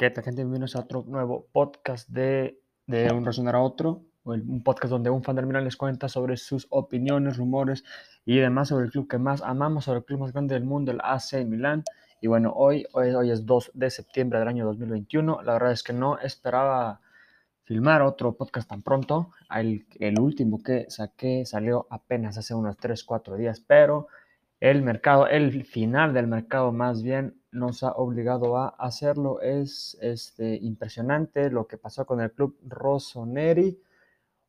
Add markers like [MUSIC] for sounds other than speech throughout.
¿Qué tal, gente? Bienvenidos a otro nuevo podcast de, de Un Razonar a Otro, un podcast donde un fan del Milan les cuenta sobre sus opiniones, rumores y demás sobre el club que más amamos, sobre el club más grande del mundo, el AC Milan. Y bueno, hoy, hoy, hoy es 2 de septiembre del año 2021. La verdad es que no esperaba filmar otro podcast tan pronto. El, el último que saqué salió apenas hace unos 3, 4 días, pero el mercado, el final del mercado más bien nos ha obligado a hacerlo. Es este, impresionante lo que pasó con el club Rossoneri.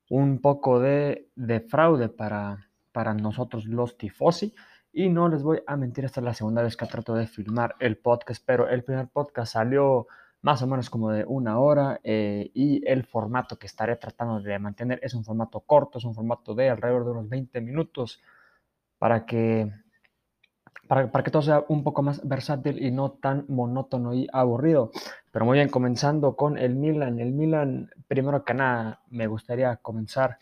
Un poco de, de fraude para, para nosotros los tifosi. Y no les voy a mentir, esta es la segunda vez que trato de filmar el podcast, pero el primer podcast salió más o menos como de una hora eh, y el formato que estaré tratando de mantener es un formato corto, es un formato de alrededor de unos 20 minutos para que para, que todo sea un poco más versátil y no tan monótono y aburrido. Pero muy bien, comenzando con el Milan. El Milan, primero que nada, me gustaría comenzar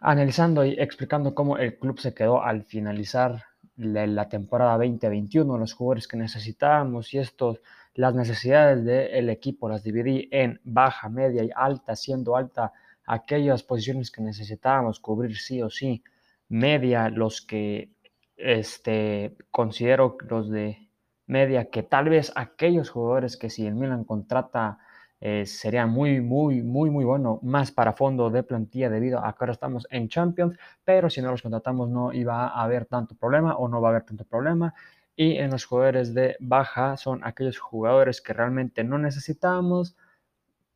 analizando y explicando cómo el club se quedó al finalizar la, temporada 2021, los jugadores que necesitábamos y estos, las necesidades del equipo las dividí en baja, media y alta, siendo alta aquellas posiciones que necesitábamos cubrir sí o sí, media los que este, considero los de media que tal vez aquellos jugadores que si el Milan contrata eh, sería muy, muy, muy, muy bueno, más para fondo de plantilla debido a que ahora estamos en Champions, pero si no los contratamos no iba a haber tanto problema o no va a haber tanto problema. Y en los jugadores de baja son aquellos jugadores que realmente no necesitamos,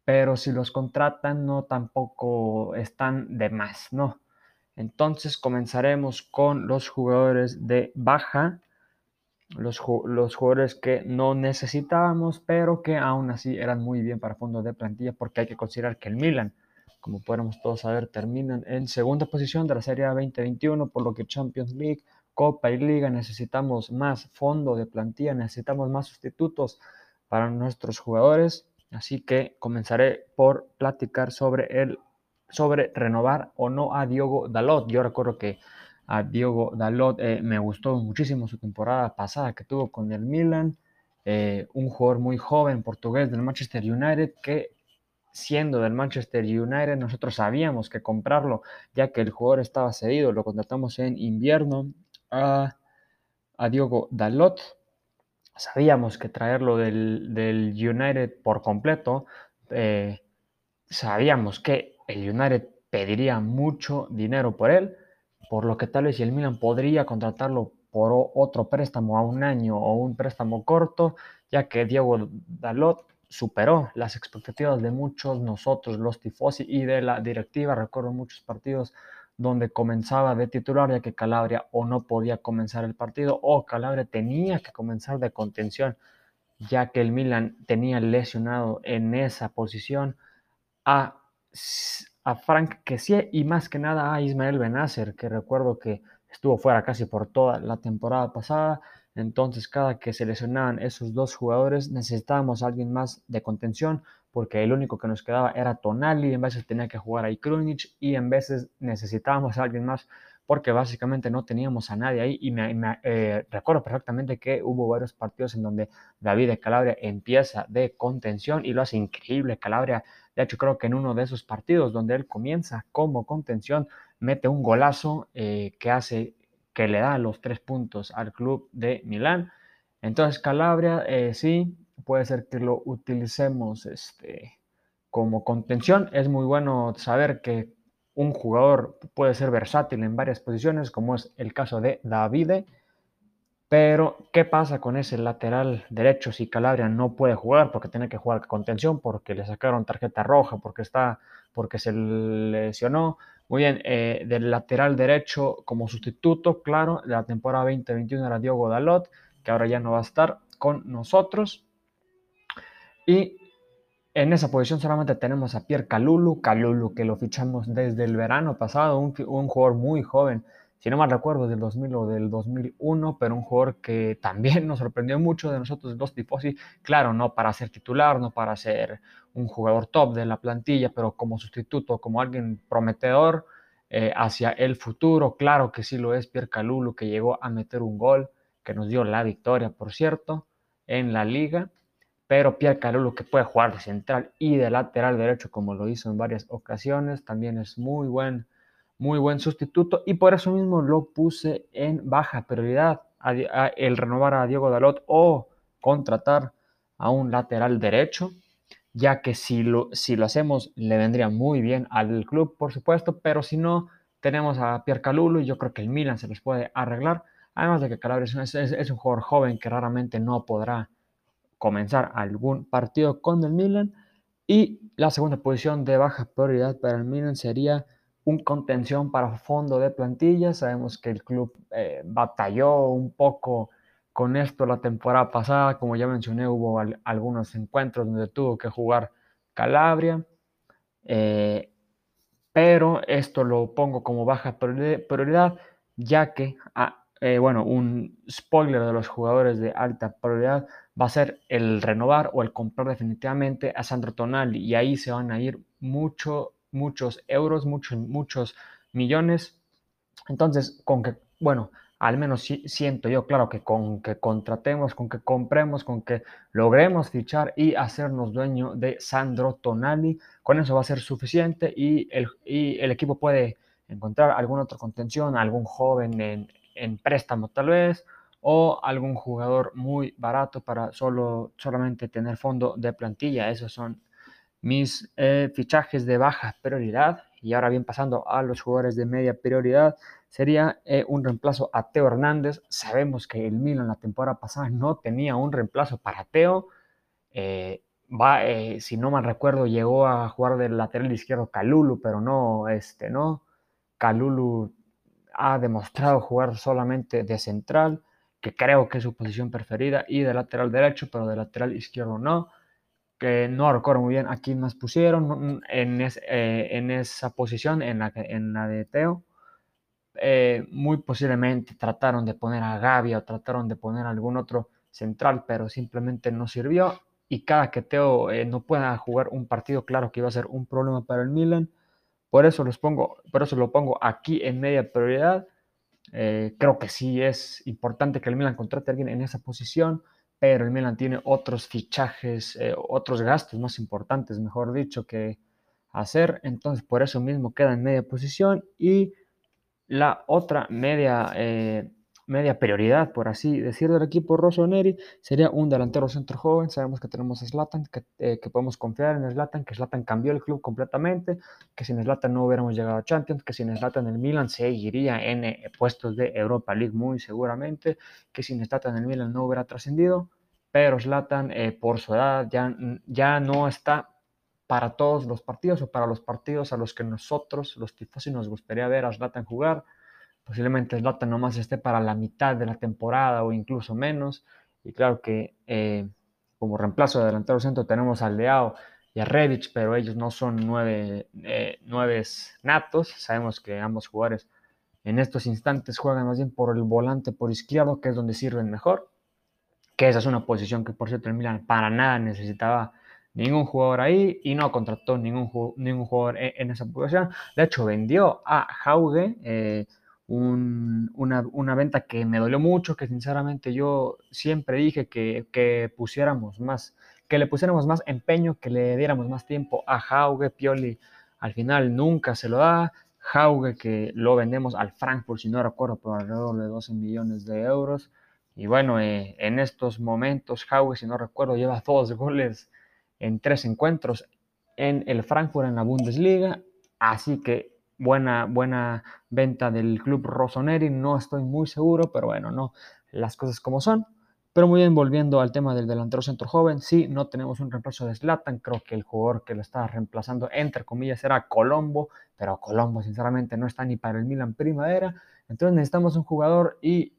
pero si los contratan no tampoco están de más, ¿no? Entonces comenzaremos con los jugadores de baja, los, jugadores que no necesitábamos, pero que aún así eran muy bien para fondo de plantilla, porque hay que considerar que el Milan, como podemos todos saber, terminan en segunda posición de la Serie 2021, por lo que Champions League, Copa y Liga necesitamos más fondo de plantilla, necesitamos más sustitutos para nuestros jugadores. Así que comenzaré por platicar sobre el sobre renovar o no a Diogo Dalot. Yo recuerdo que a Diogo Dalot eh, me gustó muchísimo su temporada pasada que tuvo con el Milan, eh, un jugador muy joven portugués del Manchester United que siendo del Manchester United nosotros sabíamos que comprarlo ya que el jugador estaba cedido, lo contratamos en invierno a, a Diogo Dalot. Sabíamos que traerlo del, del United por completo, eh, sabíamos que el United pediría mucho dinero por él, por lo que tal vez el Milan podría contratarlo por otro préstamo a un año o un préstamo corto, ya que Diego Dalot superó las expectativas de muchos nosotros, los tifosi y de la directiva. Recuerdo muchos partidos donde comenzaba de titular, ya que Calabria o no podía comenzar el partido, o Calabria tenía que comenzar de contención, ya que el Milan tenía lesionado en esa posición a a Frank Kessie y más que nada a Ismael Benacer, que recuerdo que estuvo fuera casi por toda la temporada pasada. Entonces, cada que se lesionaban esos dos jugadores, necesitábamos a alguien más de contención, porque el único que nos quedaba era Tonali, en veces tenía que jugar ahí Krunic y en veces necesitábamos a alguien más porque básicamente no teníamos a nadie ahí y me, eh, recuerdo perfectamente que hubo varios partidos en donde David de Calabria empieza de contención y lo hace increíble. Calabria, de hecho creo que en uno de esos partidos donde él comienza como contención, mete un golazo eh, que hace que le da los tres puntos al club de Milán. Entonces Calabria eh, sí, puede ser que lo utilicemos este, como contención. Es muy bueno saber que un jugador puede ser versátil en varias posiciones, como es el caso de Davide. Pero, ¿qué pasa con ese lateral derecho si Calabria no puede jugar porque tiene que jugar con tensión, porque le sacaron tarjeta roja, porque, está, porque se lesionó? Muy bien, eh, del lateral derecho como sustituto, claro, de la temporada 2021 era Diogo Dalot, que ahora ya no va a estar con nosotros. Y en esa posición solamente tenemos a Pierre Calulu, Calulu que lo fichamos desde el verano pasado, un, jugador muy joven, si no mal recuerdo del 2000 o del 2001, pero un jugador que también [LAUGHS] nos sorprendió mucho de nosotros los y claro, no para ser titular, no para ser un jugador top de la plantilla, pero como sustituto, como alguien prometedor eh, hacia el futuro, claro que sí lo es Pierre Calulu que llegó a meter un gol que nos dio la victoria, por cierto, en la liga pero Pierre que puede jugar de central y de lateral derecho como lo hizo en varias ocasiones, también es muy buen, muy buen sustituto. Y por eso mismo lo puse en baja prioridad el renovar a Diego Dalot o contratar a un lateral derecho, ya que si lo, si lo hacemos le vendría muy bien al club, por supuesto, pero si no, tenemos a Pierre Calulu y yo creo que el Milan se los puede arreglar, además de que Calabria es un jugador joven que raramente no podrá comenzar algún partido con el Milan. Y la segunda posición de baja prioridad para el Milan sería un contención para fondo de plantilla. Sabemos que el club eh, batalló un poco con esto la temporada pasada. Como ya mencioné, hubo algunos encuentros donde tuvo que jugar Calabria. Eh, pero esto lo pongo como baja prioridad, ya que, ah, eh, bueno, un spoiler de los jugadores de alta prioridad va a ser el renovar o el comprar definitivamente a Sandro Tonali y ahí se van a ir mucho, muchos euros, muchos, muchos millones. Entonces, con que, bueno, al menos siento yo, claro, que con que contratemos, con que compremos, con que logremos fichar y hacernos dueño de Sandro Tonali, con eso va a ser suficiente y el, y el equipo puede encontrar alguna otra contención, algún joven en, en préstamo tal vez, o algún jugador muy barato para solo, solamente tener fondo de plantilla. Esos son mis eh, fichajes de baja prioridad. Y ahora bien, pasando a los jugadores de media prioridad, sería eh, un reemplazo a Teo Hernández. Sabemos que el Milan la temporada pasada no tenía un reemplazo para Teo. Eh, va, si no mal recuerdo, llegó a jugar del lateral izquierdo Calulu, pero no, este, no. Calulu ha demostrado jugar solamente de central que creo que es su posición preferida, y de lateral derecho, pero de lateral izquierdo no. Que no recuerdo muy bien a quién más pusieron en, eh, en esa posición, en la, en la de Teo. Eh, muy posiblemente trataron de poner a Gavi o trataron de poner a algún otro central, pero simplemente no sirvió. Y cada que Teo eh, no pueda jugar un partido, claro que iba a ser un problema para el Milan. Por eso, los pongo, por eso lo pongo aquí en media prioridad. Eh, creo que sí es importante que el Milan contrate a alguien en esa posición, pero el Milan tiene otros fichajes, eh, otros gastos más importantes, mejor dicho, que hacer. Entonces, por eso mismo queda en media posición. Y la otra media eh, media prioridad, por así decirlo, del equipo Rossoneri sería un delantero centro joven. Sabemos que tenemos a Zlatan, que, eh, que, podemos confiar en Zlatan, que Zlatan cambió el club completamente, que sin Zlatan no hubiéramos llegado a Champions, que sin Zlatan el Milan seguiría en eh, puestos de Europa League muy seguramente, que sin Zlatan el Milan no hubiera trascendido, pero Zlatan eh, por su edad ya, ya no está para todos los partidos o para los partidos a los que nosotros, los tifosi, nos gustaría ver a Zlatan jugar Posiblemente Zlatan nomás esté para la mitad de la temporada o incluso menos. Y claro que eh, como reemplazo de delantero centro tenemos a Leao y a Rebic, pero ellos no son nueve, eh, natos. Sabemos que ambos jugadores en estos instantes juegan más bien por el volante por izquierdo, que es donde sirven mejor. Que esa es una posición que, por cierto, el Milan para nada necesitaba ningún jugador ahí y no contrató ningún, ningún jugador en, en esa posición. De hecho, vendió a Jauge. Eh, una, venta que me dolió mucho, que sinceramente yo siempre dije que, pusiéramos más, que le pusiéramos más empeño, que le diéramos más tiempo a Jauge, Pioli, al final nunca se lo da. Jauge que lo vendemos al Frankfurt, si no recuerdo, por alrededor de 12 millones de euros. Y bueno, eh, en estos momentos Jauge, si no recuerdo, lleva dos goles en tres encuentros en el Frankfurt en la Bundesliga. Así que buena, buena venta del club Rossoneri, no estoy muy seguro, pero bueno, no, las cosas como son. Pero muy bien, volviendo al tema del delantero centro joven, sí, no tenemos un reemplazo de Slatan, creo que el jugador que lo está reemplazando, entre comillas, era Colombo, pero Colombo sinceramente no está ni para el Milan primavera, entonces necesitamos un jugador y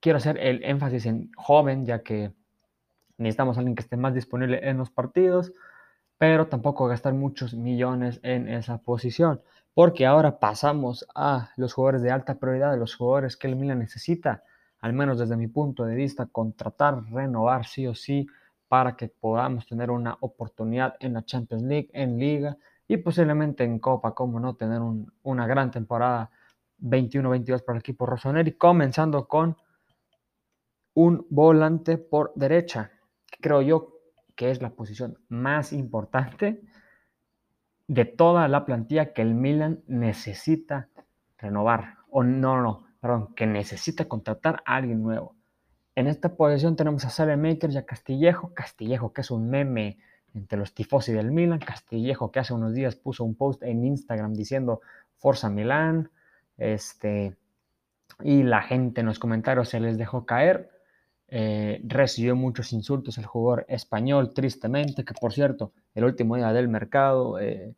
quiero hacer el énfasis en joven, ya que necesitamos alguien que esté más disponible en los partidos, pero tampoco gastar muchos millones en esa posición porque ahora pasamos a los jugadores de alta prioridad, los jugadores que el Milan necesita, al menos desde mi punto de vista, contratar, renovar sí o sí para que podamos tener una oportunidad en la Champions League, en Liga y posiblemente en Copa, como no, tener una gran temporada 21-22 para el equipo Rossoneri, comenzando con un volante por derecha. Creo yo que es la posición más importante de toda la plantilla que el Milan necesita renovar. O no, no, perdón, que necesita contratar a alguien nuevo. En esta posición tenemos a Makers y a Castillejo. Castillejo, que es un meme entre los tifosi del Milan. Castillejo, que hace unos días puso un post en Instagram diciendo Forza Milán. Este, y la gente en los comentarios se les dejó caer. Eh, recibió muchos insultos el jugador español, tristemente, que por cierto, el último día del mercado eh,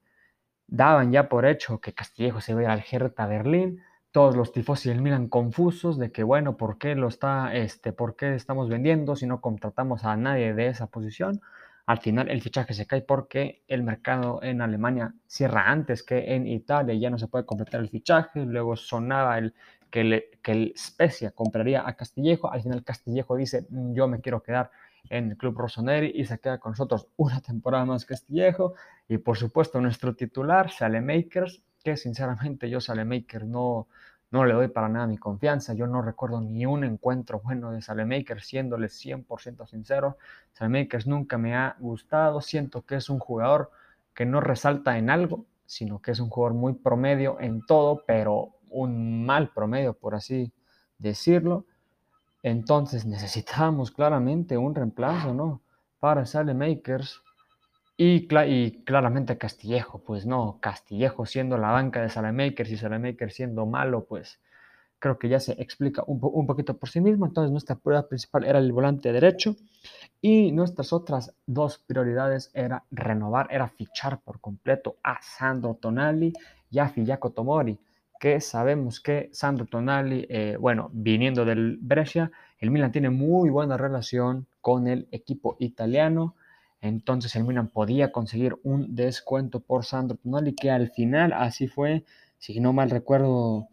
daban ya por hecho que Castillejo se iba al Hertha Berlín. Todos los tifosi del Milan confusos de que, bueno, ¿por qué lo está, este, por qué estamos vendiendo si no contratamos a nadie de esa posición? Al final el fichaje se cae porque el mercado en Alemania cierra antes que en Italia, ya no se puede completar el fichaje, luego sonaba el que, que el Spezia compraría a Castillejo, al final Castillejo dice mm, yo me quiero quedar en el club Rossoneri y se queda con nosotros una temporada más Castillejo y por supuesto nuestro titular Makers, que sinceramente yo Makers no, no le doy para nada mi confianza. Yo no recuerdo ni un encuentro bueno de Salemakers, siéndole 100% sincero. Salemakers nunca me ha gustado. Siento que es un jugador que no resalta en algo, sino que es un jugador muy promedio en todo, pero un mal promedio, por así decirlo. Entonces necesitamos claramente un reemplazo, ¿no? Para Salemakers. Y, y, claramente Castillejo, pues no, Castillejo siendo la banca de Salamakers y Salamakers siendo malo, pues creo que ya se explica un, poquito por sí mismo. Entonces nuestra prioridad principal era el volante derecho y nuestras otras dos prioridades era renovar, era fichar por completo a Sandro Tonali y a Filiaco Tomori, sabemos que Sandro Tonali, eh, bueno, viniendo del Brescia, el Milan tiene muy buena relación con el equipo italiano entonces el Milan podía conseguir un descuento por Sandro Tonali, que al final así fue. Si no mal recuerdo,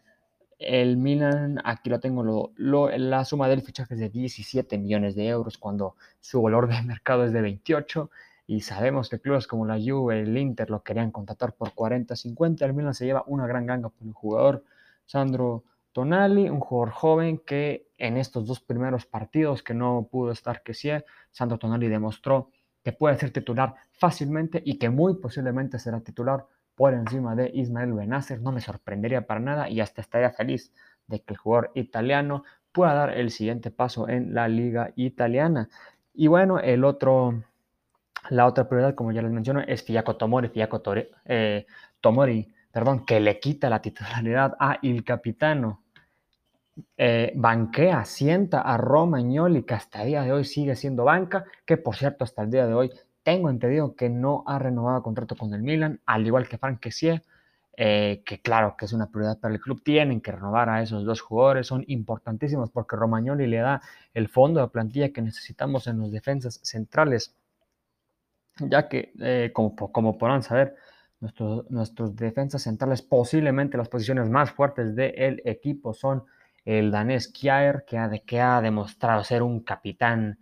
el Milan, aquí lo tengo, lo, la suma del fichaje es de 17 millones de euros cuando su valor de mercado es de 28 y sabemos que clubes como la Juve, el Inter lo querían contratar por 40, 50. El Milan se lleva una gran ganga por el jugador Sandro Tonali, un jugador joven que en estos dos primeros partidos que no pudo estar que sí, Sandro Tonali demostró que puede ser titular fácilmente y que muy posiblemente será titular por encima de Ismael Benacer. No me sorprendería para nada y hasta estaría feliz de que el jugador italiano pueda dar el siguiente paso en la liga italiana. Y bueno, el otro, la otra prioridad, como ya les mencioné, es Fiaco Tomori, Fiaco eh, Tomori, perdón, que le quita la titularidad a Il Capitano. Eh, banquea, sienta a Romagnoli, que hasta el día de hoy sigue siendo banca, que por cierto hasta el día de hoy tengo entendido que no ha renovado contrato con el Milan, al igual que Frank eh, que claro que es una prioridad para el club, tienen que renovar a esos dos jugadores, son importantísimos porque Romagnoli le da el fondo de plantilla que necesitamos en los defensas centrales, ya que eh, como, como podrán saber, nuestros, nuestros defensas centrales, posiblemente las posiciones más fuertes del equipo son el danés Kjaer, que ha, que ha demostrado ser un capitán,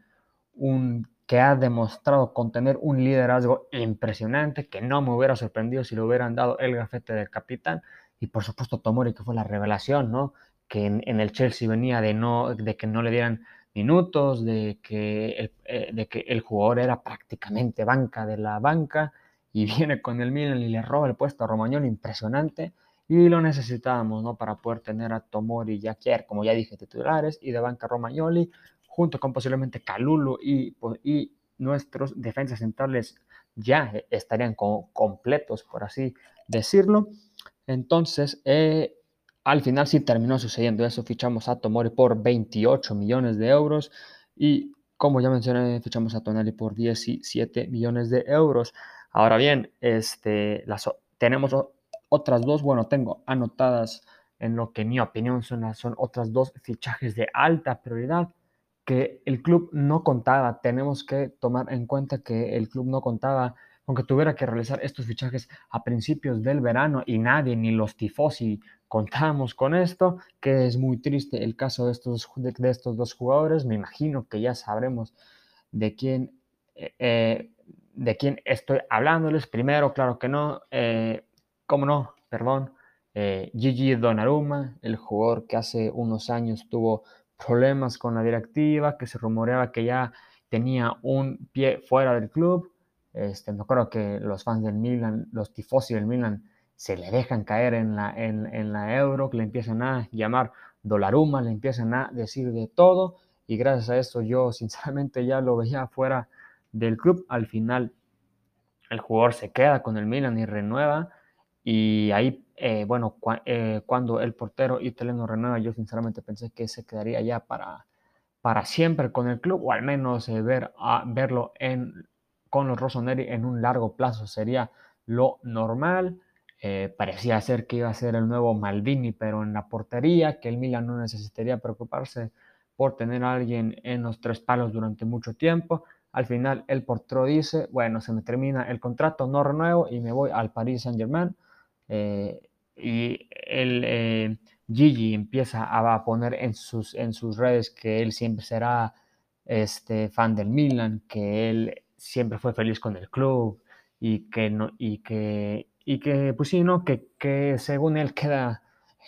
un, que ha demostrado contener un liderazgo impresionante, que no me hubiera sorprendido si le hubieran dado el gafete de capitán, y por supuesto Tomori, que fue la revelación, ¿no? que en, el Chelsea venía de, no, de que no le dieran minutos, de que, el, eh, de que el jugador era prácticamente banca de la banca, y [LAUGHS] viene con el Milan y le roba el puesto a Romagnoli, impresionante y lo necesitábamos ¿no? para poder tener a Tomori y Jaquier, como ya dije, titulares y de banca Romagnoli, junto con posiblemente Calulu y, y nuestros defensas centrales ya estarían completos, por así decirlo. Entonces, eh, al final sí terminó sucediendo eso, fichamos a Tomori por 28 millones de euros y como ya mencioné, fichamos a Tonali por 17 millones de euros. Ahora bien, este, tenemos otras dos, bueno, tengo anotadas en lo que en mi opinión son, son otras dos fichajes de alta prioridad que el club no contaba. Tenemos que tomar en cuenta que el club no contaba con que tuviera que realizar estos fichajes a principios del verano y nadie, ni los tifosi, contábamos con esto, que es muy triste el caso de estos, de, estos dos jugadores. Me imagino que ya sabremos de quién, eh, eh, de quién estoy hablándoles. Primero, claro que no, eh, cómo no, perdón, eh, Gigi Donnarumma, el jugador que hace unos años tuvo problemas con la directiva, que se rumoreaba que ya tenía un pie fuera del club. Este, me acuerdo que los fans del Milan, los tifosi del Milan, se le dejan caer en la, euro, que le empiezan a llamar Dolaruma, le empiezan a decir de todo. Y gracias a eso yo [LAUGHS] sinceramente ya lo veía fuera del club. Al final el jugador se queda con el Milan y renueva. Y ahí, eh, bueno, eh, cuando el portero italiano renueva, yo sinceramente pensé que se quedaría ya para, para siempre con el club, o al menos eh, ver, a, verlo en, con los Rossoneri en un largo plazo sería lo normal. parecía ser que iba a ser el nuevo Maldini, pero en la portería, que el Milan no necesitaría preocuparse por tener a alguien en los tres palos durante mucho tiempo. Al final el portero dice, bueno, se me termina el contrato, no renuevo y me voy al Paris Saint Germain. Eh, y el eh, Gigi empieza a, poner en sus, en sus redes que él siempre será este, fan del Milan, que él siempre fue feliz con el club y que, no, y que, y que pues sí, ¿no? Que, que según él queda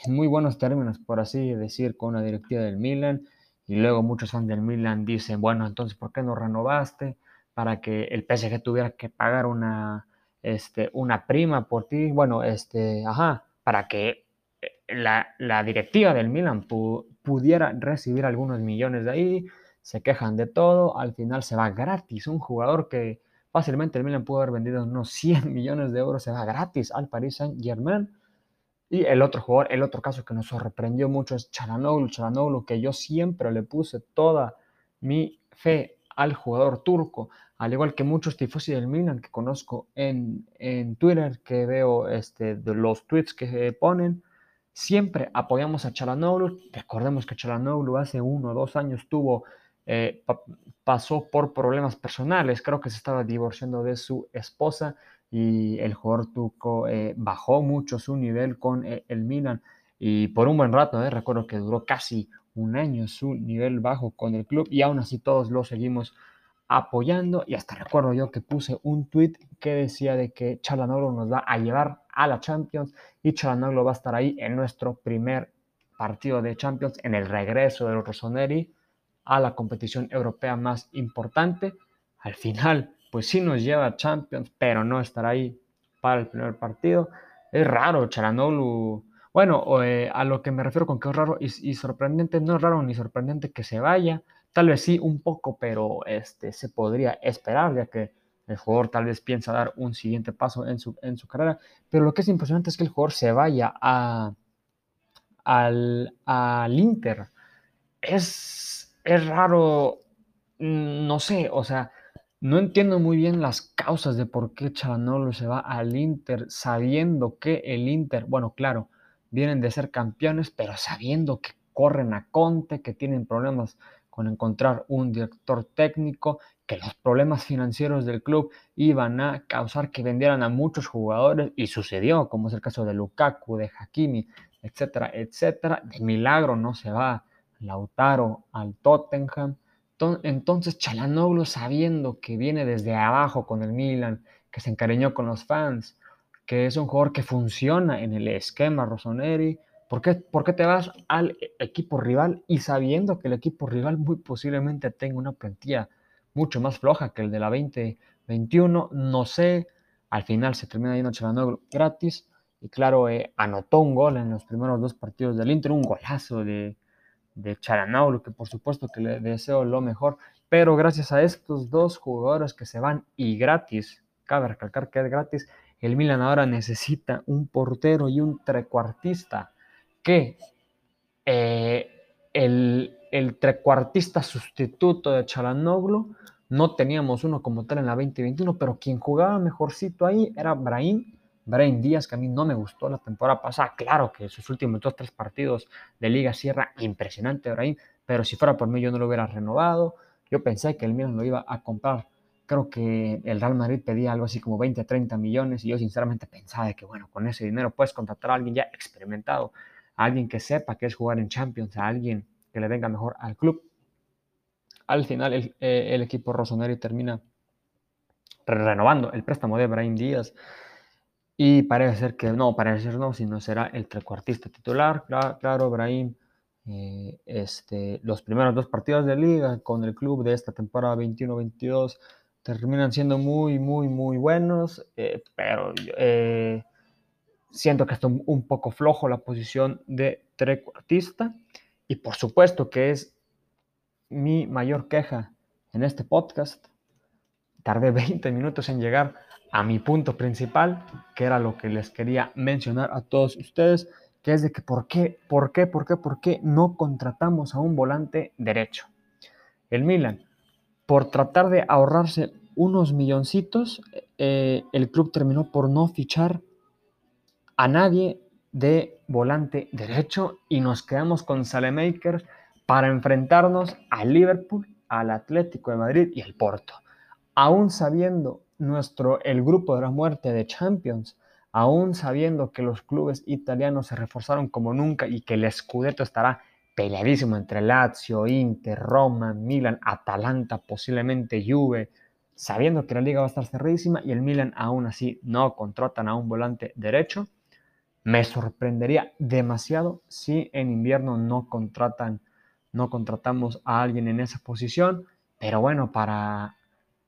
en muy buenos términos, por así decir, con la directiva del Milan y luego muchos fans del Milan dicen, bueno, entonces, ¿por qué no renovaste? Para que el PSG tuviera que pagar una, este, una prima por ti. Bueno, este, ajá, para que eh, la, directiva del Milan pudiera recibir algunos millones de ahí. Se quejan de todo, al final se va gratis. Un jugador que fácilmente el Milan pudo haber vendido unos [LAUGHS] 100 millones de euros se va gratis al Paris Saint Germain y el otro jugador, el otro caso que nos sorprendió mucho es Charanoglu. Charanoglu, que yo siempre le puse toda mi fe al jugador turco, al igual que muchos tifosi del Milan que conozco en, en Twitter, que veo este, los tweets que ponen, siempre apoyamos a Charanoglu. Recordemos que Charanoglu hace uno o dos años tuvo, eh, pasó por problemas personales, creo que se estaba divorciando de su esposa y el jugador turco eh, bajó mucho su nivel con eh, el Milan. Y por un buen rato, recuerdo que duró casi un año su nivel bajo con el club y aún así todos lo seguimos apoyando. Y hasta recuerdo yo que puse un tweet que decía de que Chalanoglu nos va a llevar a la Champions y Chalanoglu va a estar ahí en nuestro primer partido de Champions en el regreso de los Rossoneri a la competición europea más importante. Al final pues sí nos lleva a Champions, pero no estar ahí para el primer partido. Es raro, Charanoglu. Bueno, eh, a lo que me refiero con que es raro y, sorprendente, no es raro ni sorprendente que se vaya. Tal vez sí un poco, pero este, se podría esperar, ya que el jugador tal vez piensa dar un siguiente paso en su, en su carrera. Pero lo que es impresionante es que el jugador se vaya a, al, al Inter. Es, es raro, mm, no sé, o sea, no entiendo muy bien las causas de por qué Chalanoglu se va al Inter sabiendo que el Inter, bueno, claro, vienen de ser campeones, pero sabiendo que corren a Conte, que tienen problemas con encontrar un director técnico, que los problemas financieros del club iban a causar que vendieran a muchos jugadores y sucedió, como es el caso de Lukaku, de Hakimi, etcétera, etcétera. De milagro no se va Lautaro al Tottenham entonces Chalanoglu, sabiendo que viene desde abajo con el Milan, que se encariñó con los fans, que es un jugador que funciona en el esquema Rossoneri, ¿por qué, ¿por qué te vas al equipo rival y sabiendo que el equipo rival muy posiblemente tenga una plantilla mucho más floja que el de la 2021? No sé, al final se termina yendo Chalanoglu gratis y claro, eh, anotó un gol en los primeros dos partidos del Inter, un golazo de, de Charanoglu, que por supuesto que le deseo lo mejor, pero gracias a estos dos jugadores que se van y gratis, cabe recalcar que es gratis, el Milan ahora necesita un portero y un trecuartista, que eh, el, el, trecuartista sustituto de Chalanoglu, no teníamos uno como tal en la 2021, pero quien jugaba mejorcito ahí era Brahim Brain Díaz, que a mí no me gustó la temporada pasada. Claro que sus últimos dos, tres partidos de Liga Sierra, impresionante Brain, pero si fuera por mí yo no lo hubiera renovado. Yo pensé que el Milan lo iba a comprar. Creo que el Real Madrid pedía algo así como 20, 30 millones y yo sinceramente pensaba que, bueno, con ese dinero puedes contratar a alguien ya experimentado, a alguien que sepa que es jugar en Champions, a alguien que le venga mejor al club. Al final el, eh, equipo Rossoneri termina renovando el préstamo de Brain Díaz y parece ser que no, parece ser no, sino será el trecuartista titular. Claro, Brahim eh, este, los primeros dos partidos de liga con el club de esta temporada 21-22 terminan siendo muy, muy, muy buenos, eh, pero eh, siento que está un poco flojo la posición de trecuartista y por supuesto que es mi mayor queja en este podcast. Tardé 20 minutos en llegar a mi punto principal, que era lo que les quería mencionar a todos ustedes, que es de que por qué, por qué, por qué, por qué no contratamos a un volante derecho. El Milan, por tratar de ahorrarse unos milloncitos, eh, el club terminó por no fichar a nadie de volante derecho y nos quedamos con Salemakers para enfrentarnos al Liverpool, al Atlético de Madrid y al Porto. Aún sabiendo nuestro el grupo de la muerte de Champions, aún sabiendo que los clubes italianos se reforzaron como nunca y que el Scudetto estará peleadísimo entre Lazio, Inter, Roma, Milan, Atalanta, posiblemente Juve, sabiendo que la liga va a estar cerradísima y el Milan aún así no contratan a un volante derecho, me sorprendería demasiado si en invierno no contratan, no contratamos a alguien en esa posición, pero bueno, para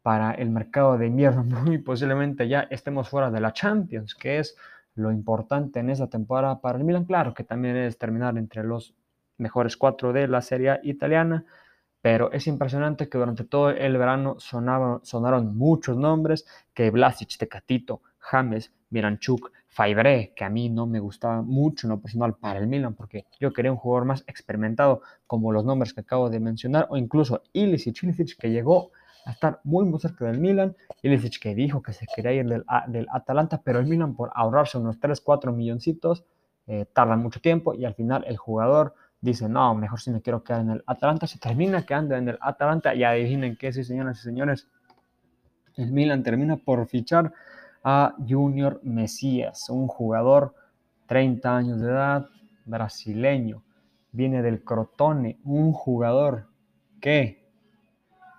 para el mercado de invierno. [LAUGHS] Muy posiblemente ya estemos fuera de la Champions, que es lo importante en esa temporada para el Milan. Claro que también es terminar entre los mejores cuatro de la Serie italiana, pero es impresionante que durante todo el verano sonaron muchos nombres, que Vlasic, Tecatito, James, Miranchuk, Faibre, que a mí no me gustaba mucho en lo personal para el Milan, porque yo quería un jugador más experimentado, como los nombres que acabo de mencionar, o incluso Ilicic, Ilicic que llegó a estar muy muy cerca del Milan. Ilicic que dijo que se quería ir del, del Atalanta, pero el Milan por ahorrarse unos 3, 4 milloncitos, eh, tarda mucho tiempo y al final el jugador dice, no, mejor si me quiero quedar en el Atalanta, se termina quedando en el Atalanta y adivinen qué, sí señoras y señores, el Milan termina por fichar a Junior Mesías, un jugador 30 años de edad, brasileño, viene del Crotone, un jugador que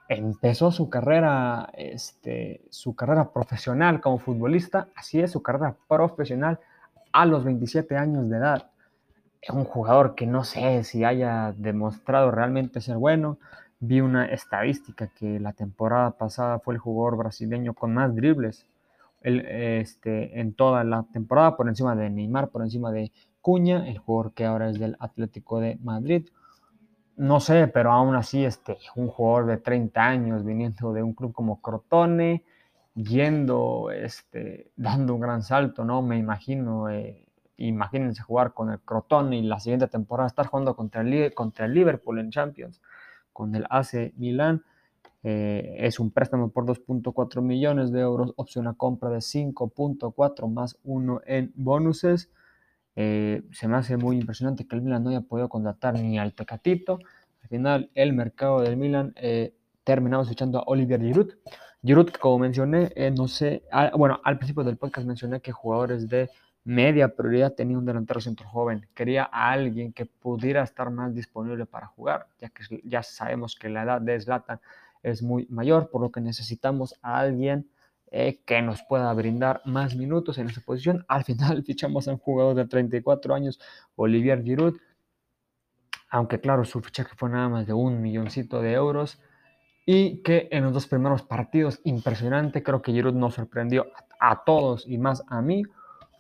empezó su carrera, este, su carrera profesional como futbolista, así es, su carrera profesional a los 27 años de edad. Es un jugador que no sé si haya demostrado realmente ser bueno. Vi una estadística que la temporada pasada fue el jugador brasileño con más dribles este, en toda la temporada, por encima de Neymar, por encima de Cuña, el jugador que ahora es del Atlético de Madrid no sé, pero aún así, este, un jugador de 30 años viniendo de un club como Crotone, yendo, este, [LAUGHS] dando un gran salto, ¿no? Me imagino, eh, imagínense jugar con el Crotone y la siguiente temporada estar jugando contra el, contra el Liverpool en Champions, con el AC Milan. Eh, es un préstamo por 2.4 millones de euros, opción a compra de 5.4 más uno en bonuses. Eh, se me hace muy impresionante que el Milan no haya podido contratar ni al Tecatito. Al final, el mercado del Milan eh, terminamos echando a Olivier Giroud. Giroud, como mencioné, eh, no sé, bueno, al principio del podcast mencioné que jugadores de media prioridad tenía un delantero centro joven. Quería a alguien que pudiera estar más disponible para jugar, ya que ya sabemos que la edad de Zlatan es muy mayor, por lo que necesitamos a alguien eh, que nos pueda brindar más minutos en esa posición. Al final [LAUGHS] fichamos a un jugador de 34 años, Olivier Giroud, aunque claro, su fichaje fue nada más de un milloncito de euros y que en los dos primeros partidos, impresionante, creo que Giroud nos sorprendió a, todos y más a mí.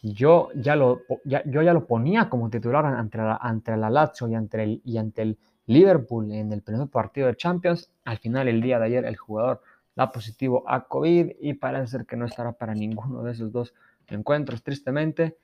Yo ya, lo, yo ya lo ponía como titular ante la, ante la Lazio y ante, el, y ante el Liverpool en el primer partido de Champions. Al final, el día de ayer, el jugador da positivo a COVID y parece ser que no estará para ninguno de esos dos encuentros, tristemente.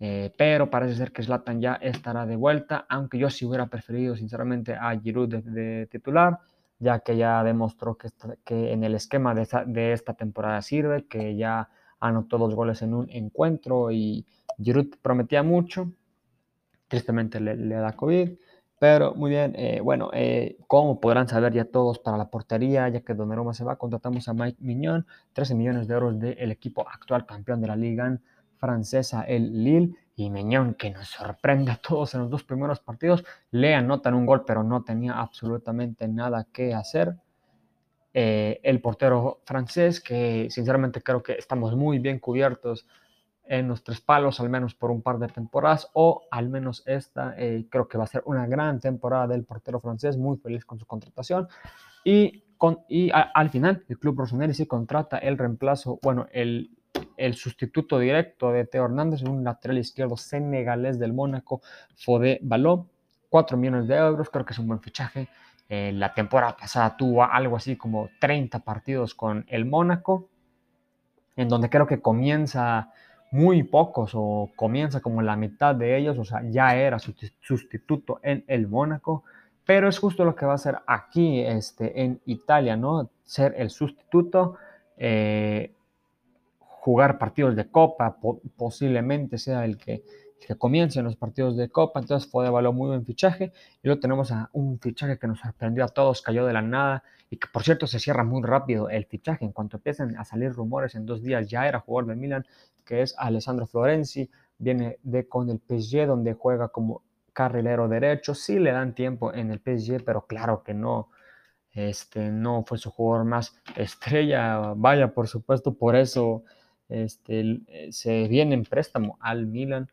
Eh, pero parece ser que Zlatan ya estará de vuelta, aunque yo sí hubiera preferido sinceramente a Giroud de, titular, ya que ya demostró que, que en el esquema de esta, temporada sirve, que ya anotó dos goles en un encuentro y Giroud prometía mucho, tristemente le da COVID. Pero muy bien, eh, bueno, eh, como podrán saber ya todos para la portería, ya que Donnarumma se va, contratamos a Mike Mignon, 13 millones de euros del equipo actual campeón de la liga francesa, el Lille, y Mignon que nos sorprende a todos en los dos primeros partidos, le anotan un gol, pero no tenía absolutamente nada que hacer. Eh, el portero francés, que sinceramente creo que estamos muy bien cubiertos en los tres palos, al menos por un par de temporadas, o al menos esta, eh, creo que va a ser una gran temporada del portero francés, muy feliz con su contratación. Y, con, y al final, el club Rossoneri sí contrata el reemplazo, bueno, el, el sustituto directo de Teo Hernández, un lateral izquierdo senegalés del Mónaco, Fodé Baló, 4 millones de euros, creo que es un buen fichaje. Eh, la temporada pasada tuvo algo así como 30 partidos con el Mónaco, en donde creo que comienza muy pocos o comienza como la mitad de ellos, o sea, ya era sustituto en el Mónaco, pero es justo lo que va a ser aquí este, en Italia, ¿no? Ser el sustituto, eh, jugar partidos de copa, posiblemente sea el que, que comience en los partidos de copa, entonces fue de valor muy buen fichaje, y luego tenemos a un fichaje que nos sorprendió a todos, cayó de la nada, y que por cierto se cierra muy rápido el fichaje, en cuanto empiezan a salir rumores en dos días ya era jugador de Milan, que es Alessandro Florenzi, viene de con el PSG donde juega como carrilero derecho, sí le dan tiempo en el PSG, pero claro que no, este, no fue su jugador más estrella, vaya, por supuesto, por eso este, se viene en préstamo al Milan,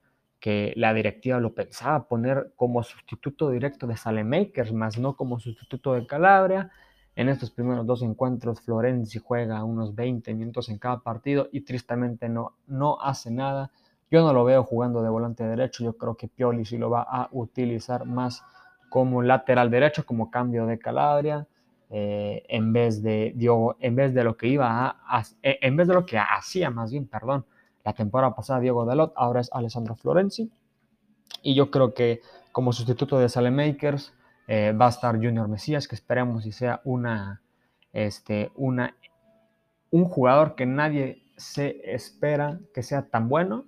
que la directiva lo pensaba poner como sustituto directo de Salemakers, más no como sustituto de Calabria, en estos primeros dos encuentros, Florenzi juega unos 20 minutos en cada partido y tristemente no, no hace nada. Yo no lo veo jugando de volante derecho, yo creo que Pioli sí lo va a utilizar más como lateral derecho, como cambio de Calabria, eh, en, vez de, Diogo, en vez de lo que iba a, en vez de lo que hacía más bien, perdón, la temporada pasada Diego Dalot, ahora es Alessandro Florenzi. Y yo creo que como sustituto de Salemakers, eh, va a estar Junior Mesías, que esperemos y sea una, este, una, un jugador que nadie se espera que sea tan bueno.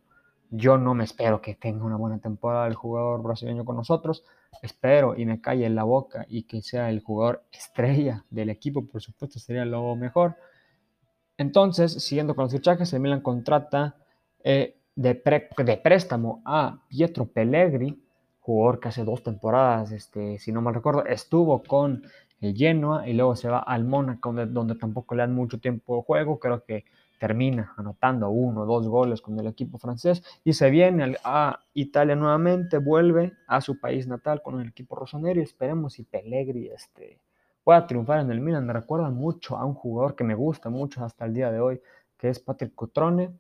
Yo no me espero que tenga una buena temporada el jugador brasileño con nosotros. Espero y me calle en la boca y que sea el jugador estrella del equipo, por supuesto, sería lo mejor. Entonces, siguiendo con los fichajes, el Milan contrata eh, de, préstamo a Pietro Pellegri, jugador que hace dos temporadas, este, si no mal recuerdo, estuvo con el Genoa y luego se va al Mónaco, donde, tampoco le dan mucho tiempo de juego. Creo que termina anotando uno o dos goles con el equipo francés y se viene a Italia nuevamente, vuelve a su país natal con el equipo rossoneri. Esperemos si Pellegri este, pueda triunfar en el Milan. Me recuerda mucho a un jugador que me gusta mucho hasta el día de hoy, que es Patrick Cotrone.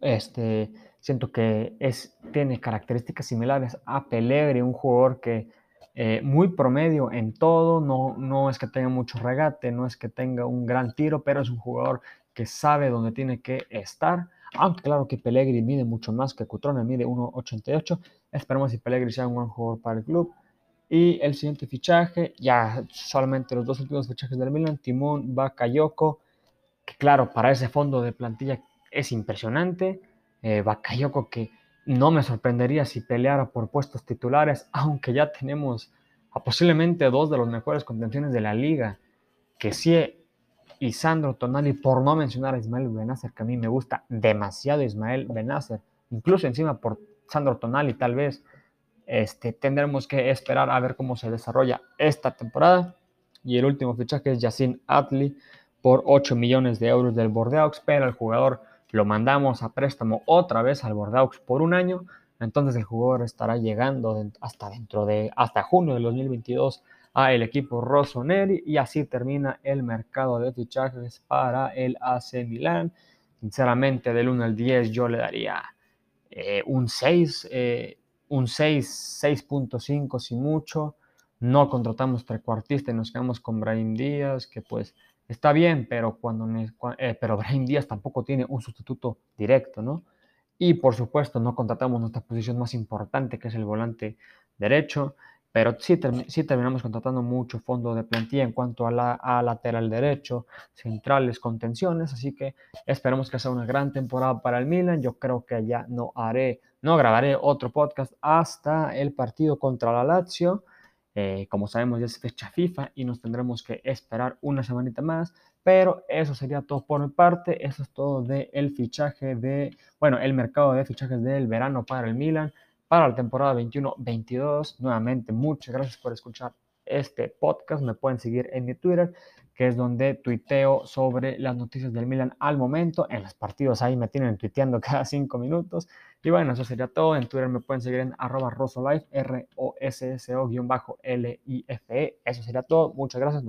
Este, Siento que es, tiene características similares a Pellegrini, un jugador que eh, muy promedio en todo, no, no es que tenga mucho regate, no es que tenga un gran tiro, pero es un jugador que sabe dónde tiene que estar. Aunque claro que Pellegrini mide mucho más que Cutrone, mide 1.88. Esperemos si Pellegrini sea un buen jugador para el club. Y el siguiente fichaje, ya solamente los dos últimos fichajes del Milan, Timón Bakayoko, que claro, para ese fondo de plantilla es impresionante eh, Bakayoko que no me sorprendería si peleara por puestos titulares, aunque ya tenemos a posiblemente dos de los mejores contenciones de la liga, que sí y Sandro Tonali, por no mencionar a Ismael Benacer, que a mí me gusta demasiado Ismael Benacer, incluso encima por Sandro Tonali tal vez, este, tendremos que esperar a ver cómo se desarrolla esta temporada. Y el último fichaje es Yacine Atli por 8 millones de euros del Bordeaux, pero el jugador lo mandamos a préstamo otra vez al Bordeaux por un año, entonces el jugador estará llegando hasta dentro de, hasta junio del 2022 a el equipo Rossoneri y así termina el mercado de fichajes para el AC Milan. Sinceramente, del 1 al 10 yo le daría un 6, eh, un 6, 6.5 si mucho. No contratamos trecuartista y nos quedamos con Brahim Díaz, que pues está bien, pero, cuando, eh, pero [LAUGHS] Brian Díaz tampoco tiene un sustituto directo, ¿no? Y por supuesto no contratamos nuestra posición más importante, que es el volante derecho, pero sí, sí terminamos contratando mucho fondo de plantilla en cuanto a, la, lateral derecho, centrales, contenciones, así que esperemos que sea una gran temporada para el Milan. Yo creo que ya no haré, no grabaré otro podcast hasta el partido contra la Lazio eh, como sabemos ya es fecha FIFA y nos tendremos que esperar una semanita más, pero eso sería todo por mi parte, eso es todo del el fichaje de, bueno, el mercado de fichajes del verano para el Milan, para la temporada 21-22. Nuevamente, muchas gracias por escuchar este podcast. Me pueden seguir en mi Twitter, que es donde tuiteo sobre las noticias del Milan al momento. En los partidos ahí me tienen tuiteando [LAUGHS] cada cinco minutos. Y bueno, eso sería todo. En Twitter me pueden seguir en arroba rosolife, R-O-S-S-O-L-I-F-E. Eso sería todo. Muchas gracias.